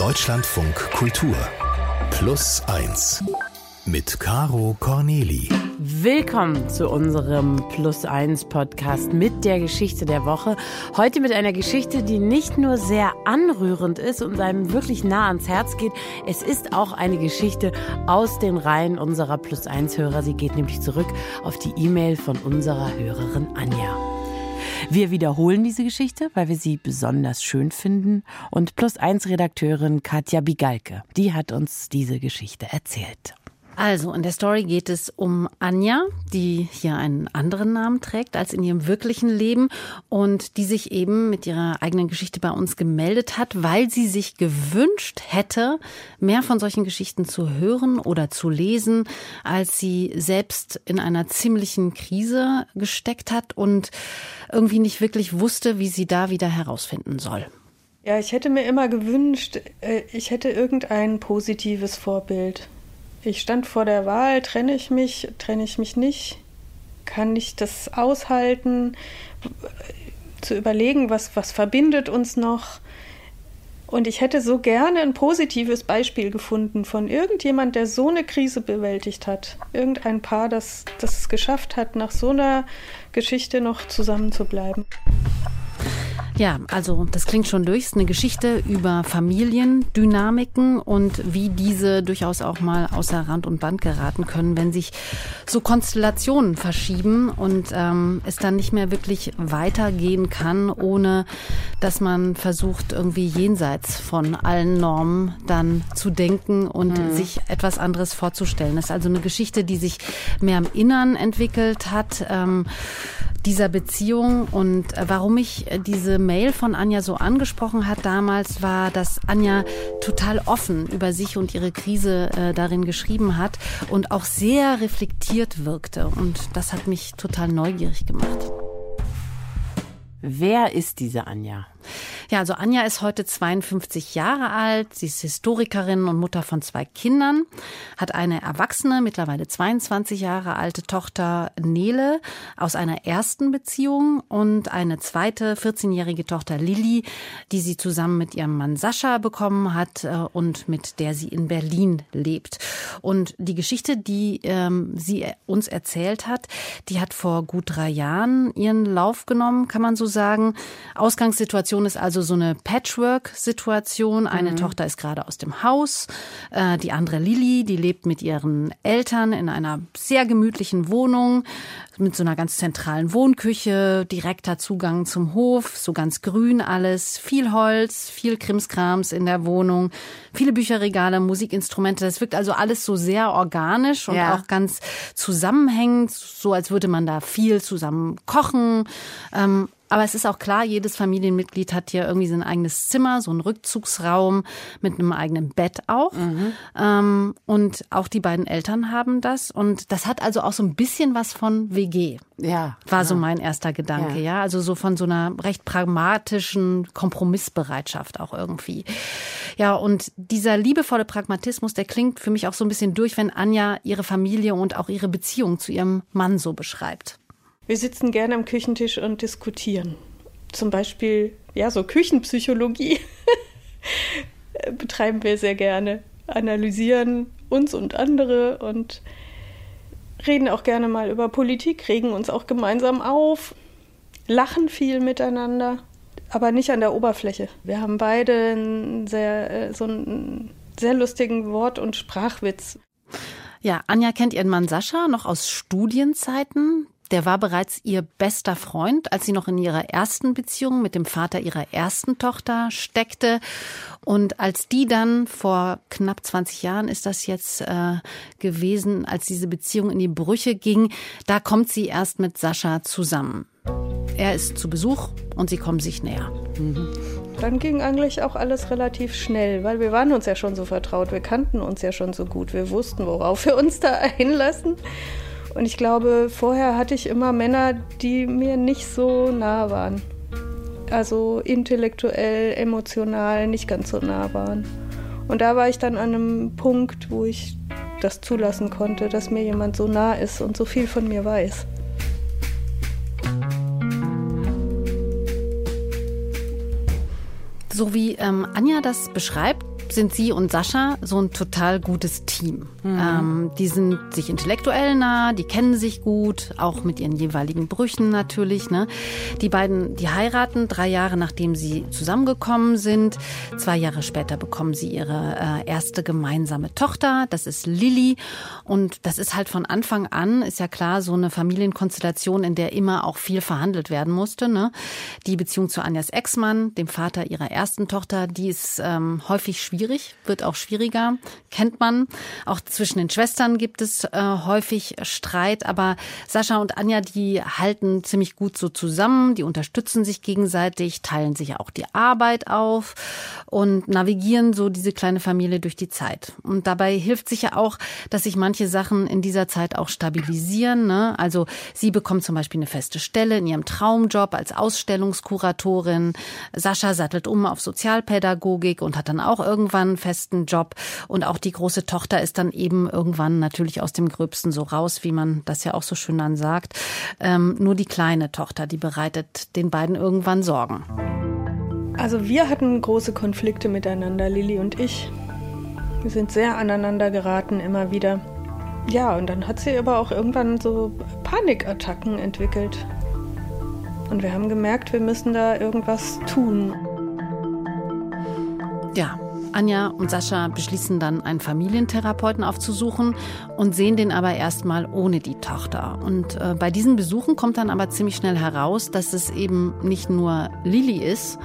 Deutschlandfunk Kultur Plus 1 mit Caro Corneli. Willkommen zu unserem Plus 1 Podcast mit der Geschichte der Woche. Heute mit einer Geschichte, die nicht nur sehr anrührend ist und einem wirklich nah ans Herz geht, es ist auch eine Geschichte aus den Reihen unserer Plus 1 Hörer. Sie geht nämlich zurück auf die E-Mail von unserer Hörerin Anja. Wir wiederholen diese Geschichte, weil wir sie besonders schön finden. Und Plus 1 Redakteurin Katja Bigalke, die hat uns diese Geschichte erzählt. Also, in der Story geht es um Anja, die hier einen anderen Namen trägt als in ihrem wirklichen Leben und die sich eben mit ihrer eigenen Geschichte bei uns gemeldet hat, weil sie sich gewünscht hätte, mehr von solchen Geschichten zu hören oder zu lesen, als sie selbst in einer ziemlichen Krise gesteckt hat und irgendwie nicht wirklich wusste, wie sie da wieder herausfinden soll. Ja, ich hätte mir immer gewünscht, äh, ich hätte irgendein positives Vorbild ich stand vor der Wahl, trenne ich mich, trenne ich mich nicht? Kann ich das aushalten? Zu überlegen, was, was verbindet uns noch? Und ich hätte so gerne ein positives Beispiel gefunden von irgendjemand, der so eine Krise bewältigt hat. Irgendein Paar, das, das es geschafft hat, nach so einer Geschichte noch zusammenzubleiben. Ja, also das klingt schon durch. Es ist eine Geschichte über Familiendynamiken und wie diese durchaus auch mal außer Rand und Band geraten können, wenn sich so Konstellationen verschieben und ähm, es dann nicht mehr wirklich weitergehen kann, ohne dass man versucht, irgendwie jenseits von allen Normen dann zu denken und mhm. sich etwas anderes vorzustellen. Das ist also eine Geschichte, die sich mehr im Innern entwickelt hat. Ähm, dieser Beziehung und äh, warum ich äh, diese Mail von Anja so angesprochen hat damals, war, dass Anja total offen über sich und ihre Krise äh, darin geschrieben hat und auch sehr reflektiert wirkte. Und das hat mich total neugierig gemacht. Wer ist diese Anja? Ja, also Anja ist heute 52 Jahre alt. Sie ist Historikerin und Mutter von zwei Kindern, hat eine erwachsene, mittlerweile 22 Jahre alte Tochter Nele aus einer ersten Beziehung und eine zweite 14-jährige Tochter Lilly, die sie zusammen mit ihrem Mann Sascha bekommen hat äh, und mit der sie in Berlin lebt. Und die Geschichte, die ähm, sie uns erzählt hat, die hat vor gut drei Jahren ihren Lauf genommen, kann man so sagen. Ausgangssituation ist also also so eine Patchwork-Situation. Eine mhm. Tochter ist gerade aus dem Haus, äh, die andere Lilly, die lebt mit ihren Eltern in einer sehr gemütlichen Wohnung mit so einer ganz zentralen Wohnküche, direkter Zugang zum Hof, so ganz grün alles, viel Holz, viel Krimskrams in der Wohnung, viele Bücherregale, Musikinstrumente. Das wirkt also alles so sehr organisch und ja. auch ganz zusammenhängend, so als würde man da viel zusammen kochen. Ähm, aber es ist auch klar, jedes Familienmitglied hat hier irgendwie sein eigenes Zimmer, so einen Rückzugsraum mit einem eigenen Bett auch. Mhm. Ähm, und auch die beiden Eltern haben das. Und das hat also auch so ein bisschen was von WG. Ja. War ja. so mein erster Gedanke, ja. ja. Also so von so einer recht pragmatischen Kompromissbereitschaft auch irgendwie. Ja, und dieser liebevolle Pragmatismus, der klingt für mich auch so ein bisschen durch, wenn Anja ihre Familie und auch ihre Beziehung zu ihrem Mann so beschreibt. Wir sitzen gerne am Küchentisch und diskutieren. Zum Beispiel, ja, so Küchenpsychologie betreiben wir sehr gerne. Analysieren uns und andere und reden auch gerne mal über Politik, regen uns auch gemeinsam auf, lachen viel miteinander, aber nicht an der Oberfläche. Wir haben beide einen sehr, äh, so einen sehr lustigen Wort- und Sprachwitz. Ja, Anja kennt ihren Mann Sascha noch aus Studienzeiten. Der war bereits ihr bester Freund, als sie noch in ihrer ersten Beziehung mit dem Vater ihrer ersten Tochter steckte. Und als die dann vor knapp 20 Jahren ist das jetzt äh, gewesen, als diese Beziehung in die Brüche ging, da kommt sie erst mit Sascha zusammen. Er ist zu Besuch und sie kommen sich näher. Mhm. Dann ging eigentlich auch alles relativ schnell, weil wir waren uns ja schon so vertraut, wir kannten uns ja schon so gut, wir wussten, worauf wir uns da einlassen. Und ich glaube, vorher hatte ich immer Männer, die mir nicht so nah waren. Also intellektuell, emotional nicht ganz so nah waren. Und da war ich dann an einem Punkt, wo ich das zulassen konnte, dass mir jemand so nah ist und so viel von mir weiß. So wie ähm, Anja das beschreibt, sind sie und Sascha so ein total gutes Team. Mhm. Ähm, die sind sich intellektuell nah, die kennen sich gut, auch mit ihren jeweiligen Brüchen natürlich. Ne? Die beiden, die heiraten drei Jahre nachdem sie zusammengekommen sind. Zwei Jahre später bekommen sie ihre äh, erste gemeinsame Tochter. Das ist Lilly. Und das ist halt von Anfang an, ist ja klar, so eine Familienkonstellation, in der immer auch viel verhandelt werden musste. Ne? Die Beziehung zu Anjas Ex-Mann, dem Vater ihrer ersten Tochter, die ist ähm, häufig schwierig, wird auch schwieriger, kennt man. Auch zwischen den Schwestern gibt es äh, häufig Streit, aber Sascha und Anja, die halten ziemlich gut so zusammen, die unterstützen sich gegenseitig, teilen sich auch die Arbeit auf und navigieren so diese kleine Familie durch die Zeit. Und dabei hilft sich ja auch, dass sich manche Sachen in dieser Zeit auch stabilisieren. Ne? Also sie bekommt zum Beispiel eine feste Stelle in ihrem Traumjob als Ausstellungskuratorin. Sascha sattelt um auf Sozialpädagogik und hat dann auch irgendwann einen festen Job. Und auch die große Tochter ist dann eben irgendwann natürlich aus dem Gröbsten so raus, wie man das ja auch so schön dann sagt. Ähm, nur die kleine Tochter, die bereitet den beiden irgendwann Sorgen. Also wir hatten große Konflikte miteinander, Lilly und ich. Wir sind sehr aneinander geraten immer wieder. Ja, und dann hat sie aber auch irgendwann so Panikattacken entwickelt. Und wir haben gemerkt, wir müssen da irgendwas tun. Ja, Anja und Sascha beschließen dann, einen Familientherapeuten aufzusuchen und sehen den aber erstmal ohne die Tochter. Und äh, bei diesen Besuchen kommt dann aber ziemlich schnell heraus, dass es eben nicht nur Lilly ist,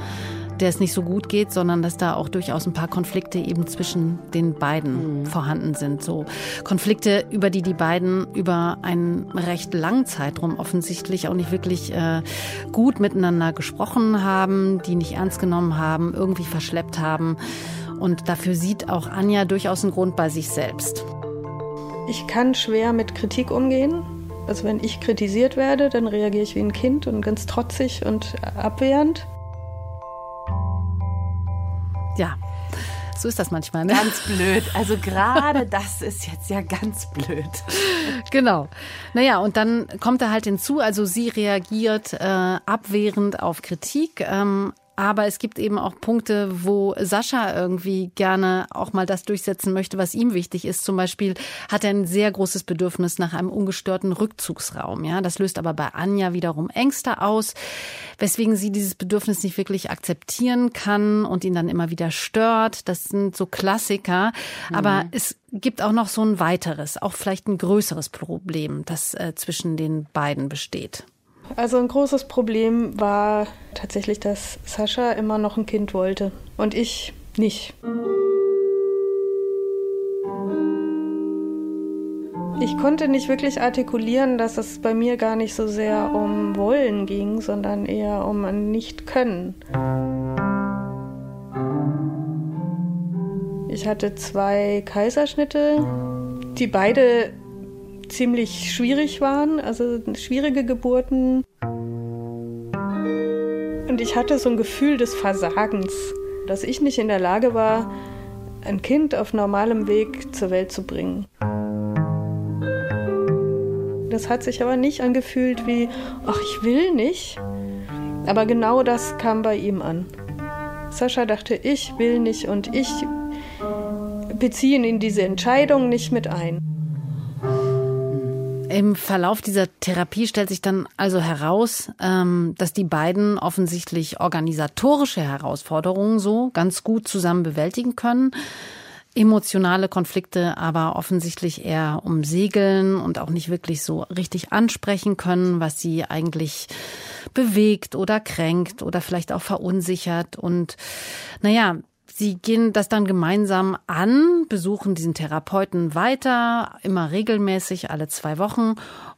der es nicht so gut geht, sondern dass da auch durchaus ein paar Konflikte eben zwischen den beiden mhm. vorhanden sind. So Konflikte, über die die beiden über einen recht langen Zeitraum offensichtlich auch nicht wirklich äh, gut miteinander gesprochen haben, die nicht ernst genommen haben, irgendwie verschleppt haben. Und dafür sieht auch Anja durchaus einen Grund bei sich selbst. Ich kann schwer mit Kritik umgehen. Also wenn ich kritisiert werde, dann reagiere ich wie ein Kind und ganz trotzig und abwehrend. Ja, so ist das manchmal. Ne? Ganz blöd. Also gerade das ist jetzt ja ganz blöd. Genau. Naja, und dann kommt er halt hinzu, also sie reagiert äh, abwehrend auf Kritik, ähm, aber es gibt eben auch Punkte, wo Sascha irgendwie gerne auch mal das durchsetzen möchte, was ihm wichtig ist. Zum Beispiel hat er ein sehr großes Bedürfnis nach einem ungestörten Rückzugsraum. Ja, das löst aber bei Anja wiederum Ängste aus, weswegen sie dieses Bedürfnis nicht wirklich akzeptieren kann und ihn dann immer wieder stört. Das sind so Klassiker. Mhm. Aber es gibt auch noch so ein weiteres, auch vielleicht ein größeres Problem, das äh, zwischen den beiden besteht. Also ein großes Problem war tatsächlich, dass Sascha immer noch ein Kind wollte und ich nicht. Ich konnte nicht wirklich artikulieren, dass es bei mir gar nicht so sehr um Wollen ging, sondern eher um ein Nicht-Können. Ich hatte zwei Kaiserschnitte, die beide ziemlich schwierig waren, also schwierige Geburten. Und ich hatte so ein Gefühl des Versagens, dass ich nicht in der Lage war, ein Kind auf normalem Weg zur Welt zu bringen. Das hat sich aber nicht angefühlt wie, ach, ich will nicht. Aber genau das kam bei ihm an. Sascha dachte, ich will nicht und ich beziehe ihn in diese Entscheidung nicht mit ein. Im Verlauf dieser Therapie stellt sich dann also heraus, ähm, dass die beiden offensichtlich organisatorische Herausforderungen so ganz gut zusammen bewältigen können. Emotionale Konflikte aber offensichtlich eher umsegeln und auch nicht wirklich so richtig ansprechen können, was sie eigentlich bewegt oder kränkt oder vielleicht auch verunsichert. Und naja, Sie gehen das dann gemeinsam an, besuchen diesen Therapeuten weiter, immer regelmäßig, alle zwei Wochen.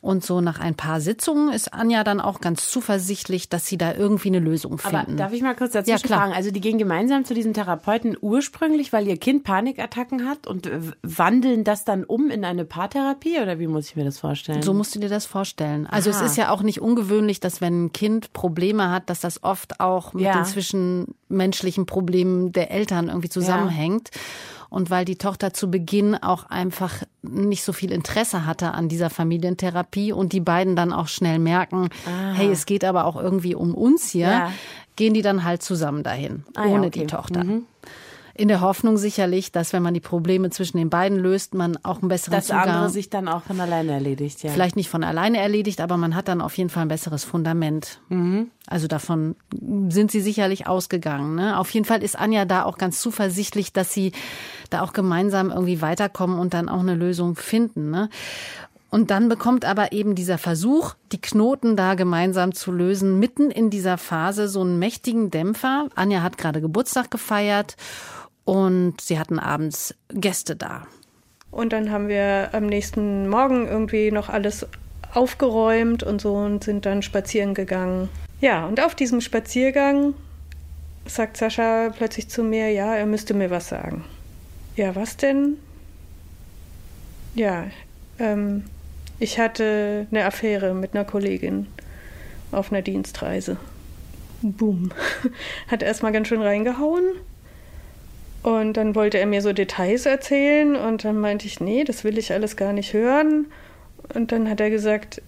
Und so nach ein paar Sitzungen ist Anja dann auch ganz zuversichtlich, dass sie da irgendwie eine Lösung finden. Aber darf ich mal kurz dazu ja, fragen? Also die gehen gemeinsam zu diesem Therapeuten ursprünglich, weil ihr Kind Panikattacken hat und wandeln das dann um in eine Paartherapie oder wie muss ich mir das vorstellen? So musst du dir das vorstellen. Also Aha. es ist ja auch nicht ungewöhnlich, dass wenn ein Kind Probleme hat, dass das oft auch mit ja. den zwischenmenschlichen Problemen der Eltern Eltern irgendwie zusammenhängt. Ja. Und weil die Tochter zu Beginn auch einfach nicht so viel Interesse hatte an dieser Familientherapie und die beiden dann auch schnell merken, Aha. hey, es geht aber auch irgendwie um uns hier, ja. gehen die dann halt zusammen dahin, ah, ohne ja, okay. die Tochter. Mhm. In der Hoffnung sicherlich, dass wenn man die Probleme zwischen den beiden löst, man auch einen besseren das Zugang... Das andere sich dann auch von alleine erledigt, ja. Vielleicht nicht von alleine erledigt, aber man hat dann auf jeden Fall ein besseres Fundament. Mhm. Also davon sind sie sicherlich ausgegangen. Ne? Auf jeden Fall ist Anja da auch ganz zuversichtlich, dass sie da auch gemeinsam irgendwie weiterkommen und dann auch eine Lösung finden. Ne? Und dann bekommt aber eben dieser Versuch, die Knoten da gemeinsam zu lösen, mitten in dieser Phase so einen mächtigen Dämpfer. Anja hat gerade Geburtstag gefeiert und sie hatten abends Gäste da. Und dann haben wir am nächsten Morgen irgendwie noch alles aufgeräumt und so und sind dann spazieren gegangen. Ja, und auf diesem Spaziergang sagt Sascha plötzlich zu mir, ja, er müsste mir was sagen. Ja, was denn? Ja, ähm, ich hatte eine Affäre mit einer Kollegin auf einer Dienstreise. Boom. Hat erstmal ganz schön reingehauen. Und dann wollte er mir so Details erzählen und dann meinte ich, nee, das will ich alles gar nicht hören. Und dann hat er gesagt,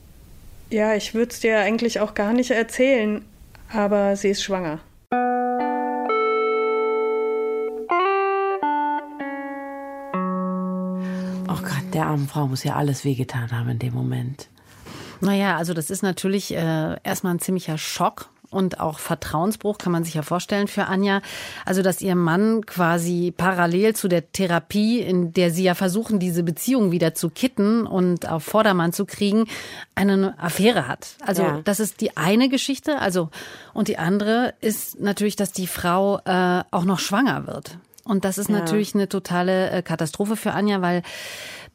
ja, ich würde es dir eigentlich auch gar nicht erzählen, aber sie ist schwanger. der armen Frau muss ja alles wehgetan haben in dem Moment. Naja, also das ist natürlich äh, erstmal ein ziemlicher Schock und auch Vertrauensbruch kann man sich ja vorstellen für Anja. Also, dass ihr Mann quasi parallel zu der Therapie, in der sie ja versuchen, diese Beziehung wieder zu kitten und auf Vordermann zu kriegen, eine Affäre hat. Also, ja. das ist die eine Geschichte. Also, und die andere ist natürlich, dass die Frau äh, auch noch schwanger wird. Und das ist ja. natürlich eine totale äh, Katastrophe für Anja, weil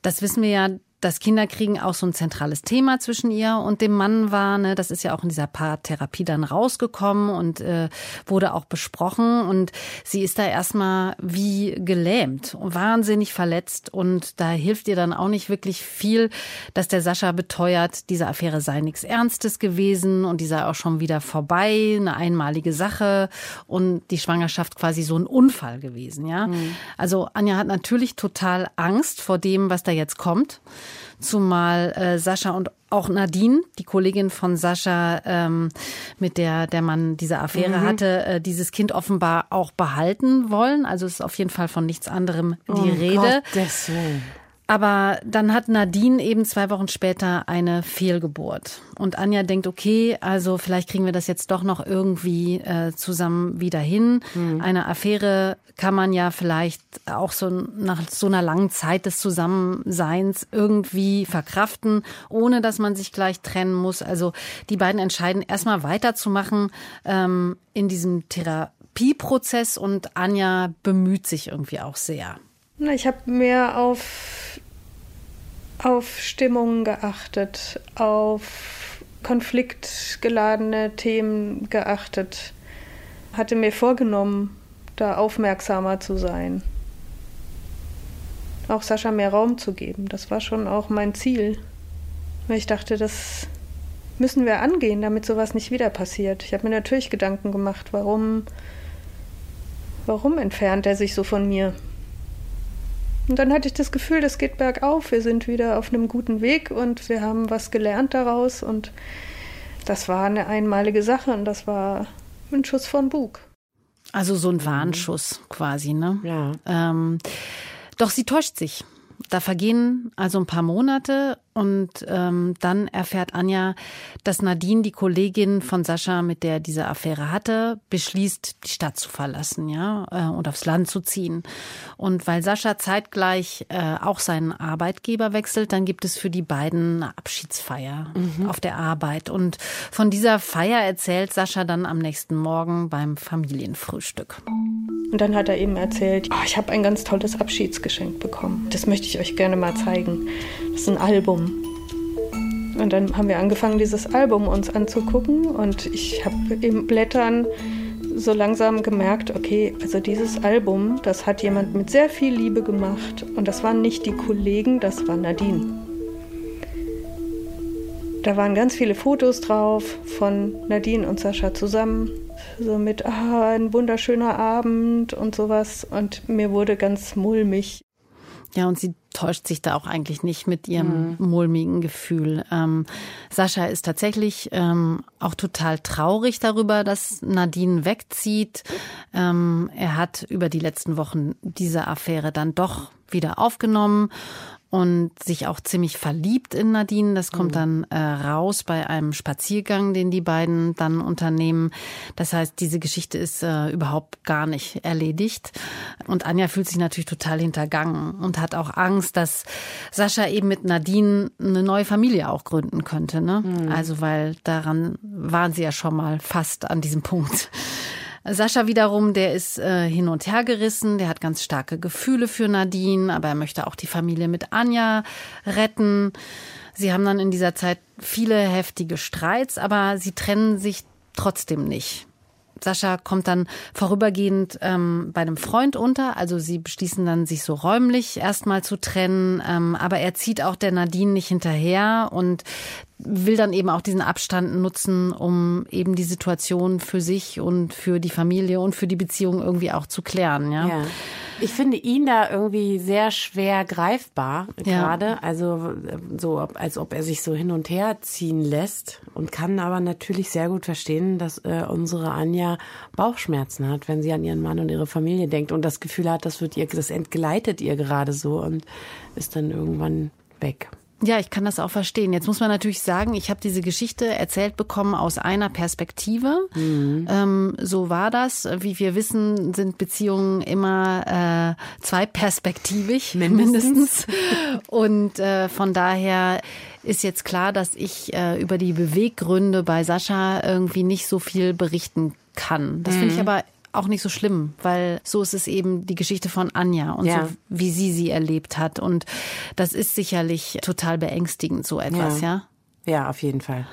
das wissen wir ja, dass Kinderkriegen auch so ein zentrales Thema zwischen ihr und dem Mann war. Ne? Das ist ja auch in dieser Paartherapie dann rausgekommen und äh, wurde auch besprochen. Und sie ist da erstmal wie gelähmt und wahnsinnig verletzt. Und da hilft ihr dann auch nicht wirklich viel, dass der Sascha beteuert, diese Affäre sei nichts Ernstes gewesen und die sei auch schon wieder vorbei, eine einmalige Sache und die Schwangerschaft quasi so ein Unfall gewesen. Ja, mhm. also Anja hat natürlich total Angst vor dem, was da jetzt kommt zumal äh, Sascha und auch Nadine, die Kollegin von Sascha, ähm, mit der der Mann diese Affäre mhm. hatte, äh, dieses Kind offenbar auch behalten wollen. Also ist auf jeden Fall von nichts anderem die oh Rede. Gottes Willen. Aber dann hat Nadine eben zwei Wochen später eine Fehlgeburt. Und Anja denkt, okay, also vielleicht kriegen wir das jetzt doch noch irgendwie äh, zusammen wieder hin. Mhm. Eine Affäre kann man ja vielleicht auch so nach so einer langen Zeit des Zusammenseins irgendwie verkraften, ohne dass man sich gleich trennen muss. Also die beiden entscheiden erstmal weiterzumachen ähm, in diesem Therapieprozess und Anja bemüht sich irgendwie auch sehr. Ich habe mehr auf, auf Stimmungen geachtet, auf konfliktgeladene Themen geachtet, hatte mir vorgenommen, da aufmerksamer zu sein. Auch Sascha mehr Raum zu geben, das war schon auch mein Ziel. Weil ich dachte, das müssen wir angehen, damit sowas nicht wieder passiert. Ich habe mir natürlich Gedanken gemacht, warum, warum entfernt er sich so von mir? Und dann hatte ich das Gefühl, das geht bergauf. Wir sind wieder auf einem guten Weg und wir haben was gelernt daraus. Und das war eine einmalige Sache und das war ein Schuss von Bug. Also so ein Warnschuss quasi, ne? Ja. Ähm, doch sie täuscht sich. Da vergehen also ein paar Monate und ähm, dann erfährt Anja, dass Nadine, die Kollegin von Sascha, mit der diese Affäre hatte, beschließt, die Stadt zu verlassen, ja, äh, und aufs Land zu ziehen. Und weil Sascha zeitgleich äh, auch seinen Arbeitgeber wechselt, dann gibt es für die beiden eine Abschiedsfeier mhm. auf der Arbeit. Und von dieser Feier erzählt Sascha dann am nächsten Morgen beim Familienfrühstück. Und dann hat er eben erzählt, oh, ich habe ein ganz tolles Abschiedsgeschenk bekommen. Das möchte ich euch gerne mal zeigen. Das ist ein Album. Und dann haben wir angefangen, dieses Album uns anzugucken und ich habe im Blättern so langsam gemerkt, okay, also dieses Album, das hat jemand mit sehr viel Liebe gemacht und das waren nicht die Kollegen, das war Nadine. Da waren ganz viele Fotos drauf von Nadine und Sascha zusammen, so mit ah, ein wunderschöner Abend und sowas und mir wurde ganz mulmig. Ja, und sie täuscht sich da auch eigentlich nicht mit ihrem mhm. mulmigen Gefühl. Ähm, Sascha ist tatsächlich ähm, auch total traurig darüber, dass Nadine wegzieht. Ähm, er hat über die letzten Wochen diese Affäre dann doch wieder aufgenommen und sich auch ziemlich verliebt in Nadine. Das kommt mhm. dann äh, raus bei einem Spaziergang, den die beiden dann unternehmen. Das heißt, diese Geschichte ist äh, überhaupt gar nicht erledigt. Und Anja fühlt sich natürlich total hintergangen und hat auch Angst, dass Sascha eben mit Nadine eine neue Familie auch gründen könnte. Ne? Mhm. Also weil daran waren sie ja schon mal fast an diesem Punkt. Sascha wiederum, der ist äh, hin und her gerissen, der hat ganz starke Gefühle für Nadine, aber er möchte auch die Familie mit Anja retten. Sie haben dann in dieser Zeit viele heftige Streits, aber sie trennen sich trotzdem nicht. Sascha kommt dann vorübergehend ähm, bei einem Freund unter. Also sie beschließen dann, sich so räumlich erstmal zu trennen. Ähm, aber er zieht auch der Nadine nicht hinterher und will dann eben auch diesen Abstand nutzen, um eben die Situation für sich und für die Familie und für die Beziehung irgendwie auch zu klären. Ja. ja. Ich finde ihn da irgendwie sehr schwer greifbar gerade. Ja. Also so, als ob er sich so hin und her ziehen lässt und kann aber natürlich sehr gut verstehen, dass äh, unsere Anja Bauchschmerzen hat, wenn sie an ihren Mann und ihre Familie denkt und das Gefühl hat, das wird ihr, das entgleitet ihr gerade so und ist dann irgendwann weg. Ja, ich kann das auch verstehen. Jetzt muss man natürlich sagen, ich habe diese Geschichte erzählt bekommen aus einer Perspektive. Mhm. Ähm, so war das. Wie wir wissen, sind Beziehungen immer äh, zweiperspektivig mindestens. mindestens. Und äh, von daher ist jetzt klar, dass ich äh, über die Beweggründe bei Sascha irgendwie nicht so viel berichten kann. Das finde ich mhm. aber auch nicht so schlimm, weil so ist es eben die Geschichte von Anja und ja. so, wie sie sie erlebt hat. Und das ist sicherlich total beängstigend, so etwas, ja? Ja, ja auf jeden Fall.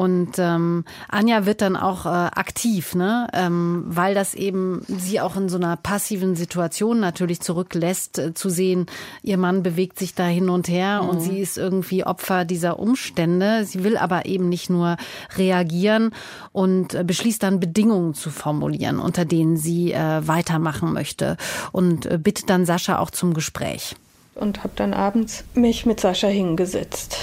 Und ähm, Anja wird dann auch äh, aktiv, ne? Ähm, weil das eben sie auch in so einer passiven Situation natürlich zurücklässt, äh, zu sehen, ihr Mann bewegt sich da hin und her mhm. und sie ist irgendwie Opfer dieser Umstände. Sie will aber eben nicht nur reagieren und äh, beschließt dann Bedingungen zu formulieren, unter denen sie äh, weitermachen möchte und äh, bittet dann Sascha auch zum Gespräch. Und habe dann abends mich mit Sascha hingesetzt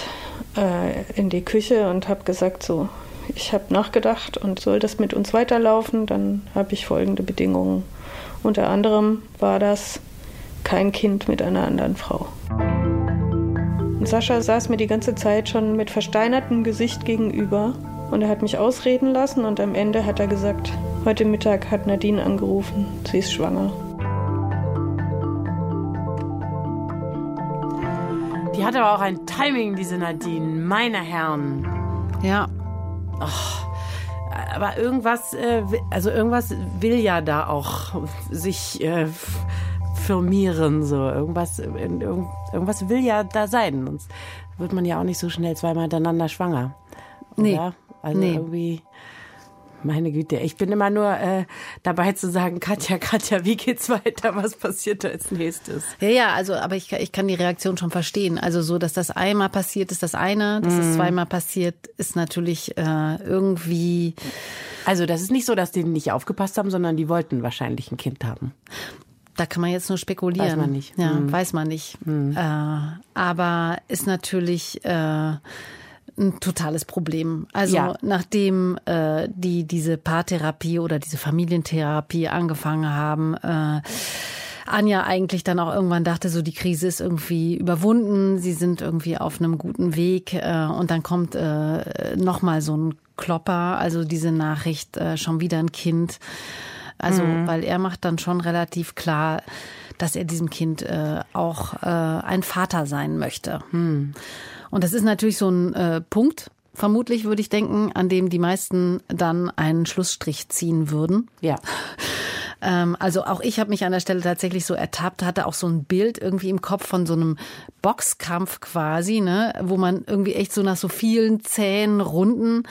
äh, in die Küche und habe gesagt, so, ich habe nachgedacht und soll das mit uns weiterlaufen, dann habe ich folgende Bedingungen. Unter anderem war das kein Kind mit einer anderen Frau. Und Sascha saß mir die ganze Zeit schon mit versteinertem Gesicht gegenüber und er hat mich ausreden lassen und am Ende hat er gesagt, heute Mittag hat Nadine angerufen, sie ist schwanger. Die hat aber auch ein Timing, diese Nadine, meine Herren. Ja. Oh, aber irgendwas, äh, also irgendwas will ja da auch sich äh, firmieren, so. Irgendwas, irgendwas will ja da sein. Sonst wird man ja auch nicht so schnell zweimal hintereinander schwanger. Oder? Nee. Also nee. irgendwie. Meine Güte, ich bin immer nur äh, dabei zu sagen, Katja, Katja, wie geht's weiter? Was passiert als nächstes? Ja, ja, also, aber ich, ich kann die Reaktion schon verstehen. Also so, dass das einmal passiert, ist das eine, dass es mm. zweimal passiert, ist natürlich äh, irgendwie. Also das ist nicht so, dass die nicht aufgepasst haben, sondern die wollten wahrscheinlich ein Kind haben. Da kann man jetzt nur spekulieren. Weiß man nicht. Ja, hm. weiß man nicht. Hm. Äh, aber ist natürlich äh, ein totales Problem. Also ja. nachdem äh, die diese Paartherapie oder diese Familientherapie angefangen haben, äh, Anja eigentlich dann auch irgendwann dachte, so die Krise ist irgendwie überwunden, sie sind irgendwie auf einem guten Weg äh, und dann kommt äh, nochmal so ein Klopper, also diese Nachricht, äh, schon wieder ein Kind. Also, mhm. weil er macht dann schon relativ klar, dass er diesem Kind äh, auch äh, ein Vater sein möchte. Hm. Und das ist natürlich so ein äh, Punkt, vermutlich würde ich denken, an dem die meisten dann einen Schlussstrich ziehen würden. Ja. Ähm, also auch ich habe mich an der Stelle tatsächlich so ertappt, hatte auch so ein Bild irgendwie im Kopf von so einem Boxkampf quasi, ne, wo man irgendwie echt so nach so vielen zähen Runden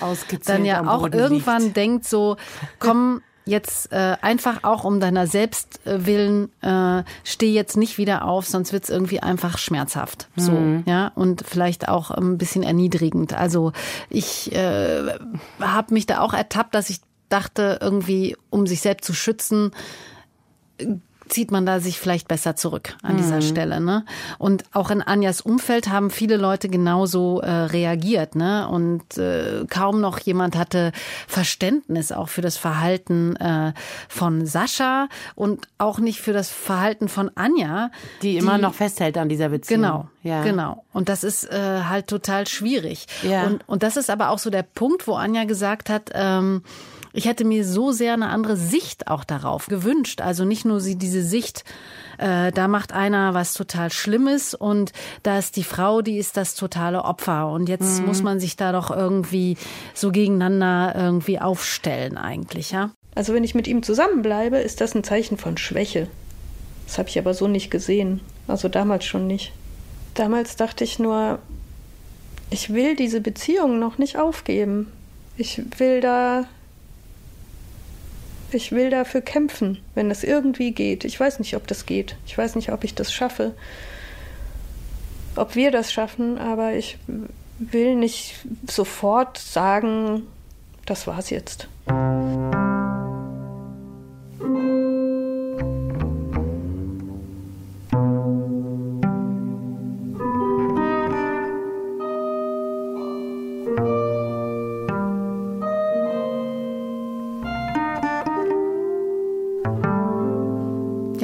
dann ja auch irgendwann liegt. denkt so, komm, jetzt äh, einfach auch um deiner selbst willen äh, steh jetzt nicht wieder auf, sonst wird's irgendwie einfach schmerzhaft. So, mhm. ja, und vielleicht auch ein bisschen erniedrigend. Also ich äh, habe mich da auch ertappt, dass ich dachte, irgendwie, um sich selbst zu schützen, zieht man da sich vielleicht besser zurück an mhm. dieser Stelle. Ne? Und auch in Anjas Umfeld haben viele Leute genauso äh, reagiert. Ne? Und äh, kaum noch jemand hatte Verständnis auch für das Verhalten äh, von Sascha und auch nicht für das Verhalten von Anja. Die immer die, noch festhält an dieser Beziehung. Genau, ja. genau. Und das ist äh, halt total schwierig. Ja. Und, und das ist aber auch so der Punkt, wo Anja gesagt hat, ähm, ich hätte mir so sehr eine andere Sicht auch darauf gewünscht. Also nicht nur sie diese Sicht, äh, da macht einer was total Schlimmes und da ist die Frau, die ist das totale Opfer. Und jetzt mhm. muss man sich da doch irgendwie so gegeneinander irgendwie aufstellen eigentlich, ja. Also wenn ich mit ihm zusammenbleibe, ist das ein Zeichen von Schwäche. Das habe ich aber so nicht gesehen. Also damals schon nicht. Damals dachte ich nur, ich will diese Beziehung noch nicht aufgeben. Ich will da ich will dafür kämpfen, wenn es irgendwie geht. Ich weiß nicht, ob das geht. Ich weiß nicht, ob ich das schaffe. Ob wir das schaffen, aber ich will nicht sofort sagen, das war's jetzt.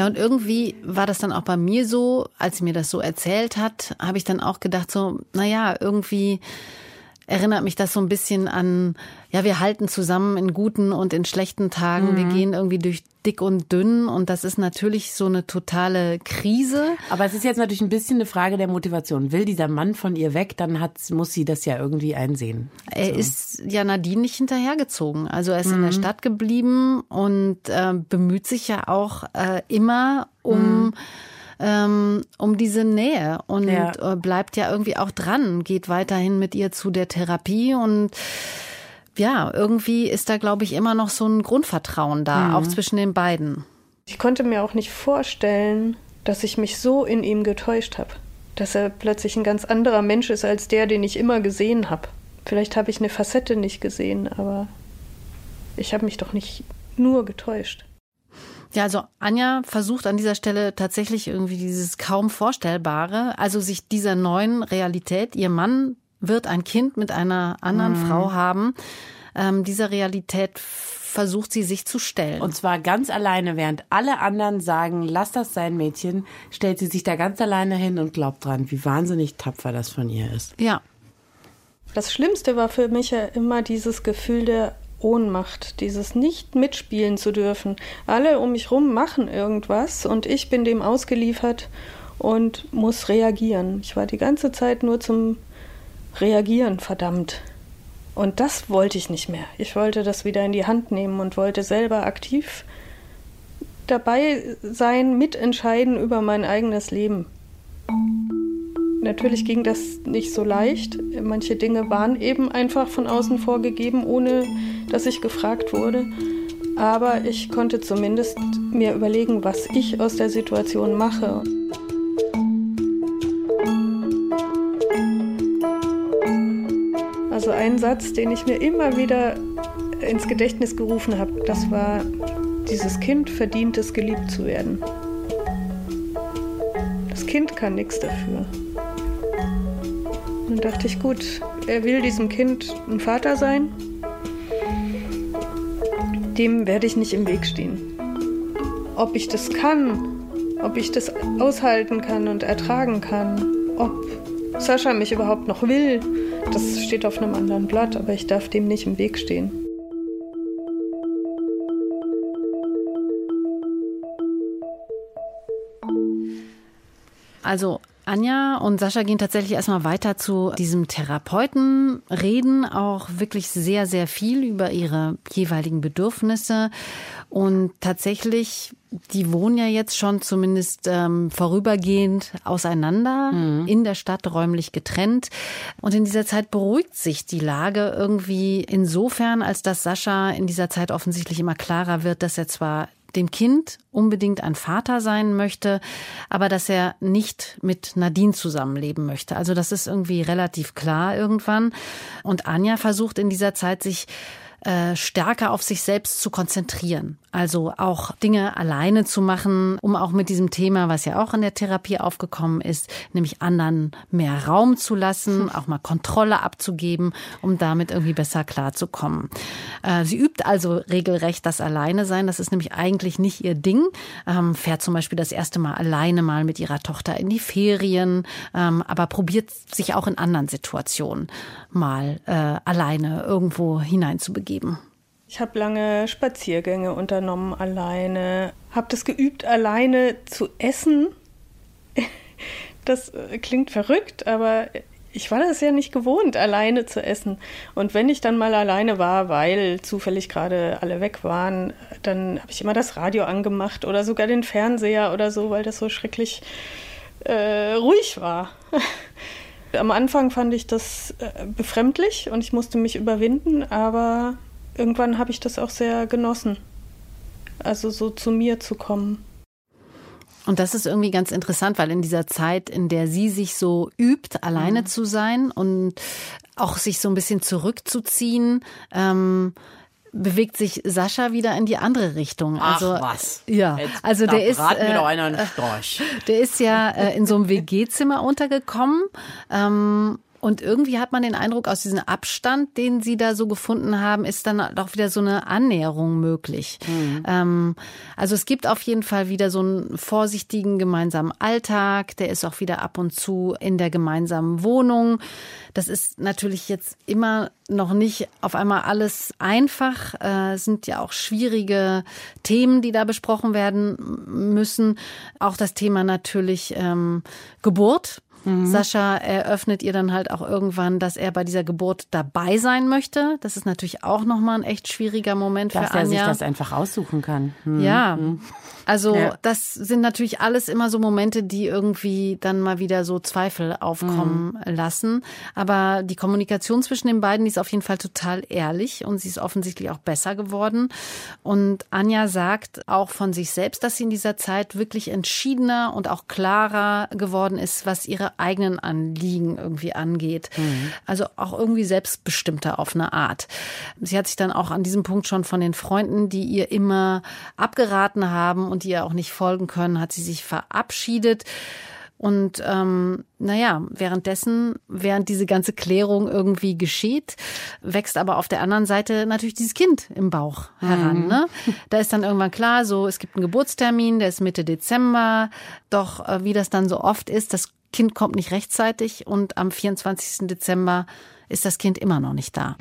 Ja, und irgendwie war das dann auch bei mir so, als sie mir das so erzählt hat, habe ich dann auch gedacht, so, naja, irgendwie erinnert mich das so ein bisschen an, ja, wir halten zusammen in guten und in schlechten Tagen. Mhm. Wir gehen irgendwie durch dick und dünn und das ist natürlich so eine totale Krise. Aber es ist jetzt natürlich ein bisschen eine Frage der Motivation. Will dieser Mann von ihr weg, dann hat, muss sie das ja irgendwie einsehen. Er so. ist ja Nadine nicht hinterhergezogen. Also er ist mhm. in der mhm. Stadt geblieben und äh, bemüht sich ja auch äh, immer um mhm ähm, um diese Nähe und ja. Äh, bleibt ja irgendwie auch dran, geht weiterhin mit ihr zu der Therapie und ja, irgendwie ist da, glaube ich, immer noch so ein Grundvertrauen da, mhm. auch zwischen den beiden. Ich konnte mir auch nicht vorstellen, dass ich mich so in ihm getäuscht habe. Dass er plötzlich ein ganz anderer Mensch ist als der, den ich immer gesehen habe. Vielleicht habe ich eine Facette nicht gesehen, aber ich habe mich doch nicht nur getäuscht. Ja, also Anja versucht an dieser Stelle tatsächlich irgendwie dieses kaum Vorstellbare, also sich dieser neuen Realität, ihr Mann wird ein Kind mit einer anderen mhm. Frau haben, ähm, dieser Realität versucht sie sich zu stellen. Und zwar ganz alleine, während alle anderen sagen, lass das sein, Mädchen, stellt sie sich da ganz alleine hin und glaubt dran, wie wahnsinnig tapfer das von ihr ist. Ja. Das Schlimmste war für mich ja immer dieses Gefühl der Ohnmacht, dieses nicht mitspielen zu dürfen. Alle um mich rum machen irgendwas und ich bin dem ausgeliefert und muss reagieren. Ich war die ganze Zeit nur zum Reagieren verdammt. Und das wollte ich nicht mehr. Ich wollte das wieder in die Hand nehmen und wollte selber aktiv dabei sein, mitentscheiden über mein eigenes Leben. Natürlich ging das nicht so leicht. Manche Dinge waren eben einfach von außen vorgegeben, ohne dass ich gefragt wurde. Aber ich konnte zumindest mir überlegen, was ich aus der Situation mache. Also ein Satz, den ich mir immer wieder ins Gedächtnis gerufen habe, das war, dieses Kind verdient es, geliebt zu werden. Das Kind kann nichts dafür. Und dachte ich, gut, er will diesem Kind ein Vater sein dem werde ich nicht im Weg stehen. Ob ich das kann, ob ich das aushalten kann und ertragen kann, ob Sascha mich überhaupt noch will, das steht auf einem anderen Blatt, aber ich darf dem nicht im Weg stehen. Also Anja und Sascha gehen tatsächlich erstmal weiter zu diesem Therapeuten, reden auch wirklich sehr, sehr viel über ihre jeweiligen Bedürfnisse. Und tatsächlich, die wohnen ja jetzt schon zumindest ähm, vorübergehend auseinander, mhm. in der Stadt räumlich getrennt. Und in dieser Zeit beruhigt sich die Lage irgendwie insofern, als dass Sascha in dieser Zeit offensichtlich immer klarer wird, dass er zwar dem Kind unbedingt ein Vater sein möchte, aber dass er nicht mit Nadine zusammenleben möchte. Also das ist irgendwie relativ klar irgendwann. Und Anja versucht in dieser Zeit sich äh, stärker auf sich selbst zu konzentrieren. Also auch Dinge alleine zu machen, um auch mit diesem Thema, was ja auch in der Therapie aufgekommen ist, nämlich anderen mehr Raum zu lassen, auch mal Kontrolle abzugeben, um damit irgendwie besser klarzukommen. Äh, sie übt also regelrecht das Alleine sein. Das ist nämlich eigentlich nicht ihr Ding. Ähm, fährt zum Beispiel das erste Mal alleine mal mit ihrer Tochter in die Ferien, ähm, aber probiert sich auch in anderen Situationen mal äh, alleine irgendwo hineinzubegeben. Ich habe lange Spaziergänge unternommen alleine, habe das geübt, alleine zu essen. Das äh, klingt verrückt, aber ich war das ja nicht gewohnt, alleine zu essen. Und wenn ich dann mal alleine war, weil zufällig gerade alle weg waren, dann habe ich immer das Radio angemacht oder sogar den Fernseher oder so, weil das so schrecklich äh, ruhig war. Am Anfang fand ich das äh, befremdlich und ich musste mich überwinden, aber irgendwann habe ich das auch sehr genossen. Also so zu mir zu kommen. Und das ist irgendwie ganz interessant, weil in dieser Zeit, in der sie sich so übt, alleine mhm. zu sein und auch sich so ein bisschen zurückzuziehen, ähm, bewegt sich Sascha wieder in die andere Richtung. Also, Ach was. Ja, also der ist, mir doch einer einen äh, Storch. der ist ja äh, in so einem WG-Zimmer untergekommen. Ähm, und irgendwie hat man den Eindruck, aus diesem Abstand, den Sie da so gefunden haben, ist dann doch wieder so eine Annäherung möglich. Mhm. Ähm, also es gibt auf jeden Fall wieder so einen vorsichtigen gemeinsamen Alltag. Der ist auch wieder ab und zu in der gemeinsamen Wohnung. Das ist natürlich jetzt immer noch nicht auf einmal alles einfach. Äh, es sind ja auch schwierige Themen, die da besprochen werden müssen. Auch das Thema natürlich ähm, Geburt Mhm. Sascha eröffnet ihr dann halt auch irgendwann, dass er bei dieser Geburt dabei sein möchte. Das ist natürlich auch nochmal ein echt schwieriger Moment dass für Anja. Dass er sich das einfach aussuchen kann. Mhm. Ja, mhm. Also ja. das sind natürlich alles immer so Momente, die irgendwie dann mal wieder so Zweifel aufkommen mhm. lassen. Aber die Kommunikation zwischen den beiden, die ist auf jeden Fall total ehrlich und sie ist offensichtlich auch besser geworden. Und Anja sagt auch von sich selbst, dass sie in dieser Zeit wirklich entschiedener und auch klarer geworden ist, was ihre eigenen Anliegen irgendwie angeht. Mhm. Also auch irgendwie selbstbestimmter auf eine Art. Sie hat sich dann auch an diesem Punkt schon von den Freunden, die ihr immer abgeraten haben und die ihr auch nicht folgen können, hat sie sich verabschiedet. Und ähm, naja, währenddessen, während diese ganze Klärung irgendwie geschieht, wächst aber auf der anderen Seite natürlich dieses Kind im Bauch heran. Mhm. Ne? Da ist dann irgendwann klar, so es gibt einen Geburtstermin, der ist Mitte Dezember. Doch äh, wie das dann so oft ist, das Kind kommt nicht rechtzeitig und am 24. Dezember ist das Kind immer noch nicht da.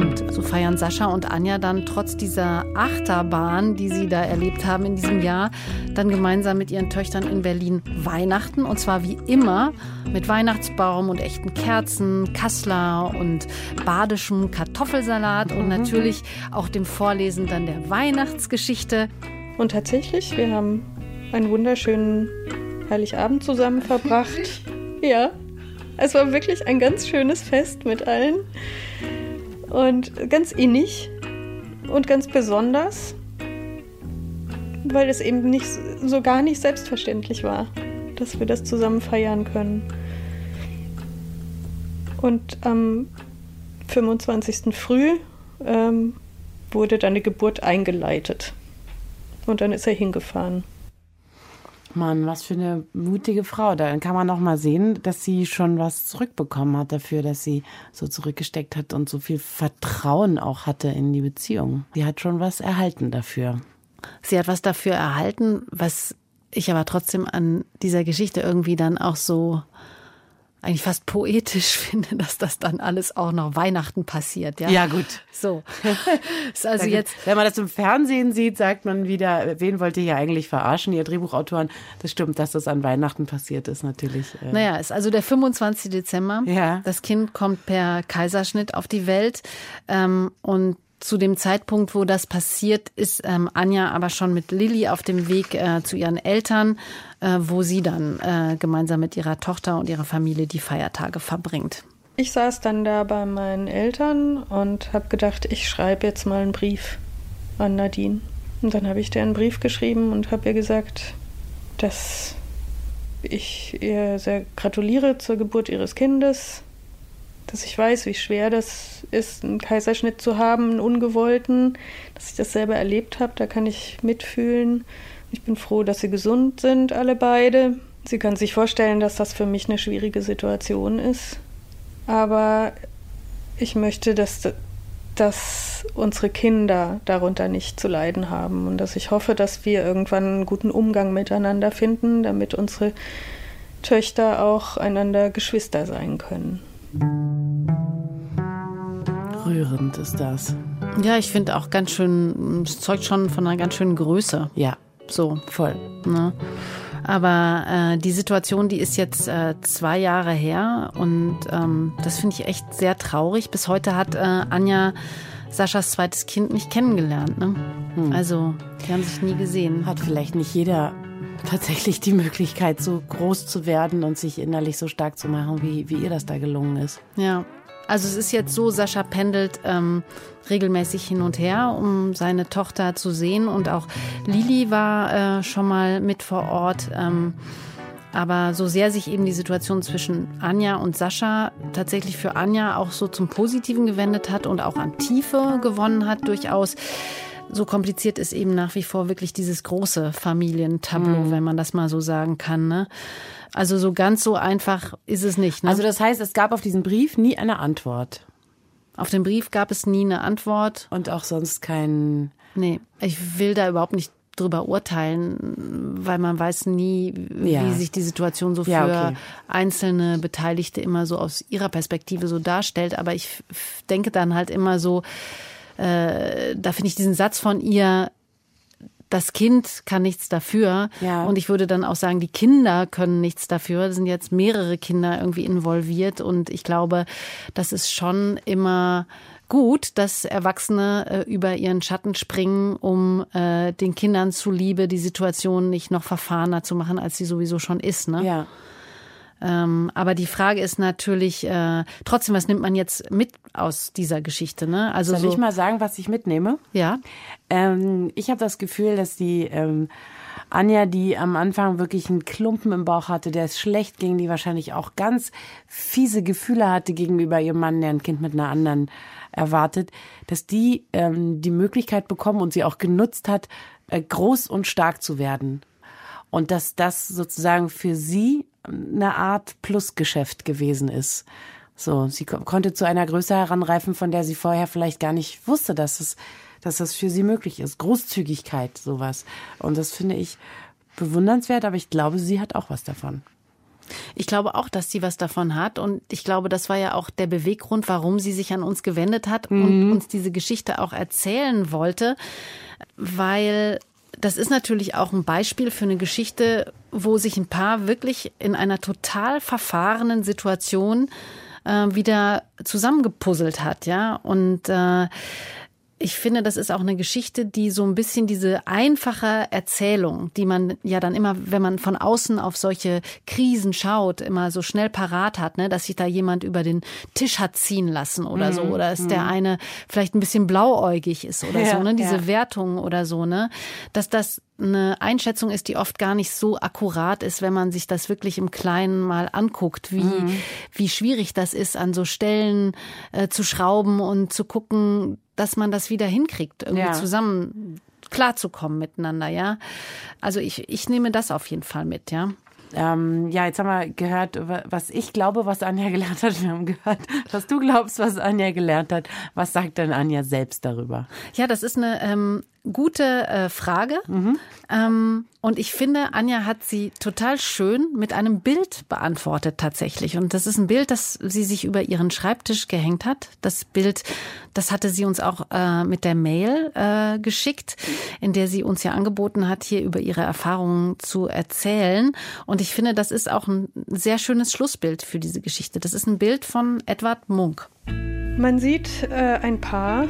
Und so feiern Sascha und Anja dann trotz dieser Achterbahn, die sie da erlebt haben in diesem Jahr, dann gemeinsam mit ihren Töchtern in Berlin Weihnachten. Und zwar wie immer mit Weihnachtsbaum und echten Kerzen, Kassler und badischem Kartoffelsalat und mhm. natürlich auch dem Vorlesen dann der Weihnachtsgeschichte. Und tatsächlich, wir haben einen wunderschönen Heiligabend zusammen verbracht. Ja, es war wirklich ein ganz schönes Fest mit allen. Und ganz innig und ganz besonders, weil es eben nicht so gar nicht selbstverständlich war, dass wir das zusammen feiern können. Und am 25. früh ähm, wurde dann die Geburt eingeleitet. Und dann ist er hingefahren. Mann, was für eine mutige Frau. Dann kann man noch mal sehen, dass sie schon was zurückbekommen hat dafür, dass sie so zurückgesteckt hat und so viel Vertrauen auch hatte in die Beziehung. Sie hat schon was erhalten dafür. Sie hat was dafür erhalten, was ich aber trotzdem an dieser Geschichte irgendwie dann auch so eigentlich fast poetisch finde, dass das dann alles auch noch Weihnachten passiert. Ja, ja gut. So. ist also jetzt, wenn man das im Fernsehen sieht, sagt man wieder, wen wollt ihr hier eigentlich verarschen, ihr Drehbuchautoren? Das stimmt, dass das an Weihnachten passiert ist, natürlich. Äh naja, ist also der 25. Dezember. Ja. Das Kind kommt per Kaiserschnitt auf die Welt. Ähm, und zu dem Zeitpunkt, wo das passiert, ist ähm, Anja aber schon mit Lilly auf dem Weg äh, zu ihren Eltern, äh, wo sie dann äh, gemeinsam mit ihrer Tochter und ihrer Familie die Feiertage verbringt. Ich saß dann da bei meinen Eltern und habe gedacht, ich schreibe jetzt mal einen Brief an Nadine. Und dann habe ich dir einen Brief geschrieben und habe ihr gesagt, dass ich ihr sehr gratuliere zur Geburt ihres Kindes, dass ich weiß, wie schwer das ist, einen Kaiserschnitt zu haben, einen ungewollten, dass ich das selber erlebt habe, da kann ich mitfühlen. Ich bin froh, dass sie gesund sind, alle beide. Sie kann sich vorstellen, dass das für mich eine schwierige Situation ist. Aber ich möchte, dass, dass unsere Kinder darunter nicht zu leiden haben und dass ich hoffe, dass wir irgendwann einen guten Umgang miteinander finden, damit unsere Töchter auch einander Geschwister sein können. Rührend ist das. Ja, ich finde auch ganz schön, es zeugt schon von einer ganz schönen Größe. Ja, So. voll. Ne? Aber äh, die Situation, die ist jetzt äh, zwei Jahre her und ähm, das finde ich echt sehr traurig. Bis heute hat äh, Anja Saschas zweites Kind nicht kennengelernt. Ne? Also, die haben sich nie gesehen. Hat vielleicht nicht jeder tatsächlich die Möglichkeit, so groß zu werden und sich innerlich so stark zu machen, wie, wie ihr das da gelungen ist. Ja. Also es ist jetzt so, Sascha pendelt ähm, regelmäßig hin und her, um seine Tochter zu sehen. Und auch Lili war äh, schon mal mit vor Ort. Ähm, aber so sehr sich eben die Situation zwischen Anja und Sascha tatsächlich für Anja auch so zum Positiven gewendet hat und auch an Tiefe gewonnen hat, durchaus. So kompliziert ist eben nach wie vor wirklich dieses große Familientableau, wenn man das mal so sagen kann. Ne? Also so ganz so einfach ist es nicht. Ne? Also das heißt, es gab auf diesen Brief nie eine Antwort. Auf den Brief gab es nie eine Antwort. Und auch sonst kein. Nee, ich will da überhaupt nicht drüber urteilen, weil man weiß nie, wie Ja. sich die Situation so für Ja, okay. einzelne Beteiligte immer so aus ihrer Perspektive so darstellt. Aber ich denke dann halt immer so, äh, da finde ich diesen Satz von ihr, das Kind kann nichts dafür. Ja. Und ich würde dann auch sagen, die Kinder können nichts dafür. Es sind jetzt mehrere Kinder irgendwie involviert. Und ich glaube, das ist schon immer gut, dass Erwachsene äh, über ihren Schatten springen, um äh, den Kindern zuliebe die Situation nicht noch verfahrener zu machen, als sie sowieso schon ist. Ne? Ja. Ähm, aber die Frage ist natürlich äh, trotzdem, was nimmt man jetzt mit aus dieser Geschichte? Ne? Also Soll so, ich mal sagen, was ich mitnehme? ja, Ähm, ich habe das Gefühl, dass die ähm, Anja, die am Anfang wirklich einen Klumpen im Bauch hatte, der es schlecht ging, die wahrscheinlich auch ganz fiese Gefühle hatte gegenüber ihrem Mann, der ein Kind mit einer anderen erwartet, dass die ähm, die Möglichkeit bekommen und sie auch genutzt hat, äh, groß und stark zu werden. Und dass das sozusagen für sie eine Art Plusgeschäft gewesen ist. So, sie ko konnte zu einer Größe heranreifen, von der sie vorher vielleicht gar nicht wusste, dass es, dass das für sie möglich ist. Großzügigkeit, sowas. Und das finde ich bewundernswert, aber ich glaube, sie hat auch was davon. Ich glaube auch, dass sie was davon hat. Und ich glaube, das war ja auch der Beweggrund, warum sie sich an uns gewendet hat und uns diese Geschichte auch erzählen wollte. Weil das ist natürlich auch ein Beispiel für eine Geschichte, wo sich ein Paar wirklich in einer total verfahrenen Situation äh, wieder zusammengepuzzelt hat, ja. Und äh, ich finde, das ist auch eine Geschichte, die so ein bisschen diese einfache Erzählung, die man ja dann immer, wenn man von außen auf solche Krisen schaut, immer so schnell parat hat, ne, dass sich da jemand über den Tisch hat ziehen lassen oder so, oder dass der eine vielleicht ein bisschen blauäugig ist oder Ja, so, ne, diese ja. Wertung oder so, ne, dass das eine Einschätzung ist, die oft gar nicht so akkurat ist, wenn man sich das wirklich im Kleinen mal anguckt, wie, wie schwierig das ist, an so Stellen äh, zu schrauben und zu gucken, dass man das wieder hinkriegt, irgendwie Ja. zusammen klarzukommen miteinander, ja. Also ich, ich nehme das auf jeden Fall mit, ja. Ähm, ja, jetzt haben wir gehört, wa- was ich glaube, was Anja gelernt hat. Wir haben gehört, was du glaubst, was Anja gelernt hat. Was sagt denn Anja selbst darüber? Ja, das ist eine ähm, gute äh, Frage. Ähm, und ich finde, Anja hat sie total schön mit einem Bild beantwortet tatsächlich. Und das ist ein Bild, das sie sich über ihren Schreibtisch gehängt hat. Das Bild, das hatte sie uns auch äh, mit der Mail äh, geschickt, in der sie uns ja angeboten hat, hier über ihre Erfahrungen zu erzählen. Und ich finde, das ist auch ein sehr schönes Schlussbild für diese Geschichte. Das ist ein Bild von Edward Munk. Man sieht äh, ein Paar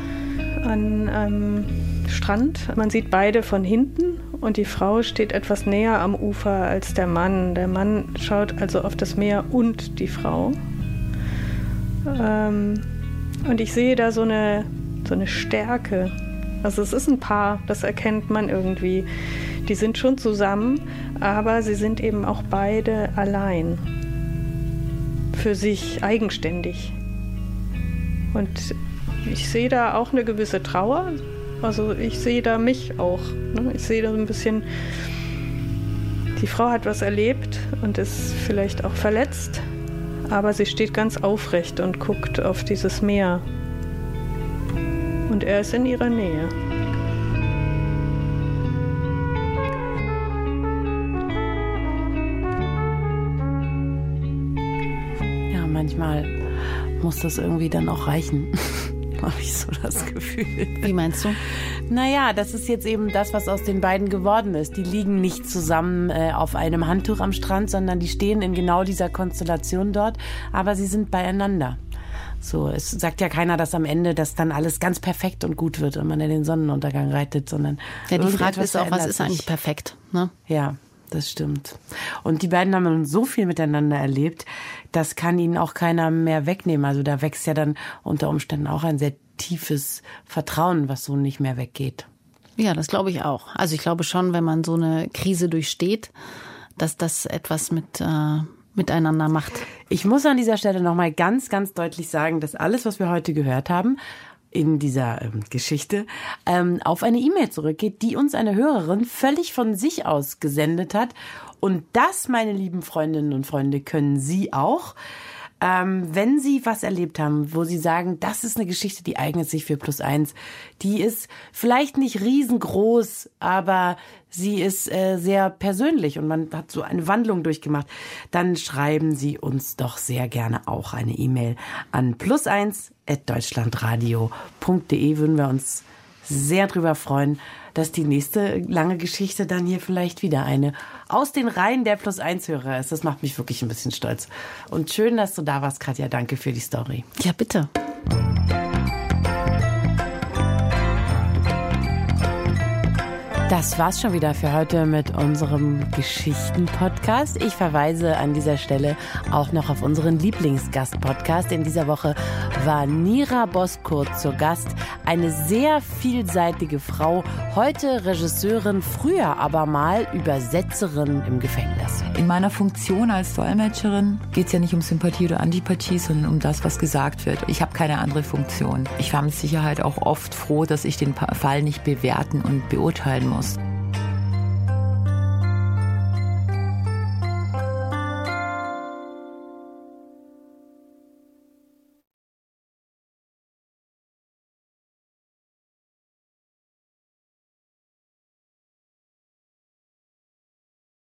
an einem Strand. Man sieht beide von hinten und die Frau steht etwas näher am Ufer als der Mann. Der Mann schaut also auf das Meer und die Frau. Ähm, und ich sehe da so eine, so eine Stärke. Also es ist ein Paar, das erkennt man irgendwie. Die sind schon zusammen, aber sie sind eben auch beide allein. Für sich eigenständig. Und ich sehe da auch eine gewisse Trauer. Also ich sehe da mich auch. Ne? Ich sehe da so ein bisschen, die Frau hat was erlebt und ist vielleicht auch verletzt, aber sie steht ganz aufrecht und guckt auf dieses Meer. Und er ist in ihrer Nähe. Ja, manchmal muss das irgendwie dann auch reichen. Habe ich so das Gefühl. Wie meinst du? Naja, das ist jetzt eben das, was aus den beiden geworden ist. Die liegen nicht zusammen äh, auf einem Handtuch am Strand, sondern die stehen in genau dieser Konstellation dort, aber sie sind beieinander. So, es sagt ja keiner, dass am Ende das dann alles ganz perfekt und gut wird und man in den Sonnenuntergang reitet, sondern ja, die Frage ist auch, was ist eigentlich perfekt? Ne? Ja, das stimmt. Und die beiden haben so viel miteinander erlebt, das kann ihnen auch keiner mehr wegnehmen. Also da wächst ja dann unter Umständen auch ein sehr tiefes Vertrauen, was so nicht mehr weggeht. Ja, das glaube ich auch. Also ich glaube schon, wenn man so eine Krise durchsteht, dass das etwas mit äh, miteinander macht. Ich muss an dieser Stelle nochmal ganz, ganz deutlich sagen, dass alles, was wir heute gehört haben, in dieser ähm, Geschichte ähm, auf eine E-Mail zurückgeht, die uns eine Hörerin völlig von sich aus gesendet hat. Und das, meine lieben Freundinnen und Freunde, können Sie auch. Ähm, wenn Sie was erlebt haben, wo Sie sagen, das ist eine Geschichte, die eignet sich für Plus eins, die ist vielleicht nicht riesengroß, aber sie ist äh, sehr persönlich und man hat so eine Wandlung durchgemacht, dann schreiben Sie uns doch sehr gerne auch eine E-Mail an plus eins at deutschlandradio.de würden wir uns sehr drüber freuen dass die nächste lange Geschichte dann hier vielleicht wieder eine aus den Reihen der Plus-1-Hörer ist. Das macht mich wirklich ein bisschen stolz. Und schön, dass du da warst, Katja. Danke für die Story. Ja, bitte. Das war's schon wieder für heute mit unserem Geschichten-Podcast. Ich verweise an dieser Stelle auch noch auf unseren Lieblingsgast-Podcast. In dieser Woche war Nira Boskurt zur Gast. Eine sehr vielseitige Frau, heute Regisseurin, früher aber mal Übersetzerin im Gefängnis. In meiner Funktion als Dolmetscherin geht es ja nicht um Sympathie oder Antipathie, sondern um das, was gesagt wird. Ich habe keine andere Funktion. Ich war mit Sicherheit auch oft froh, dass ich den Fall nicht bewerten und beurteilen muss. animals.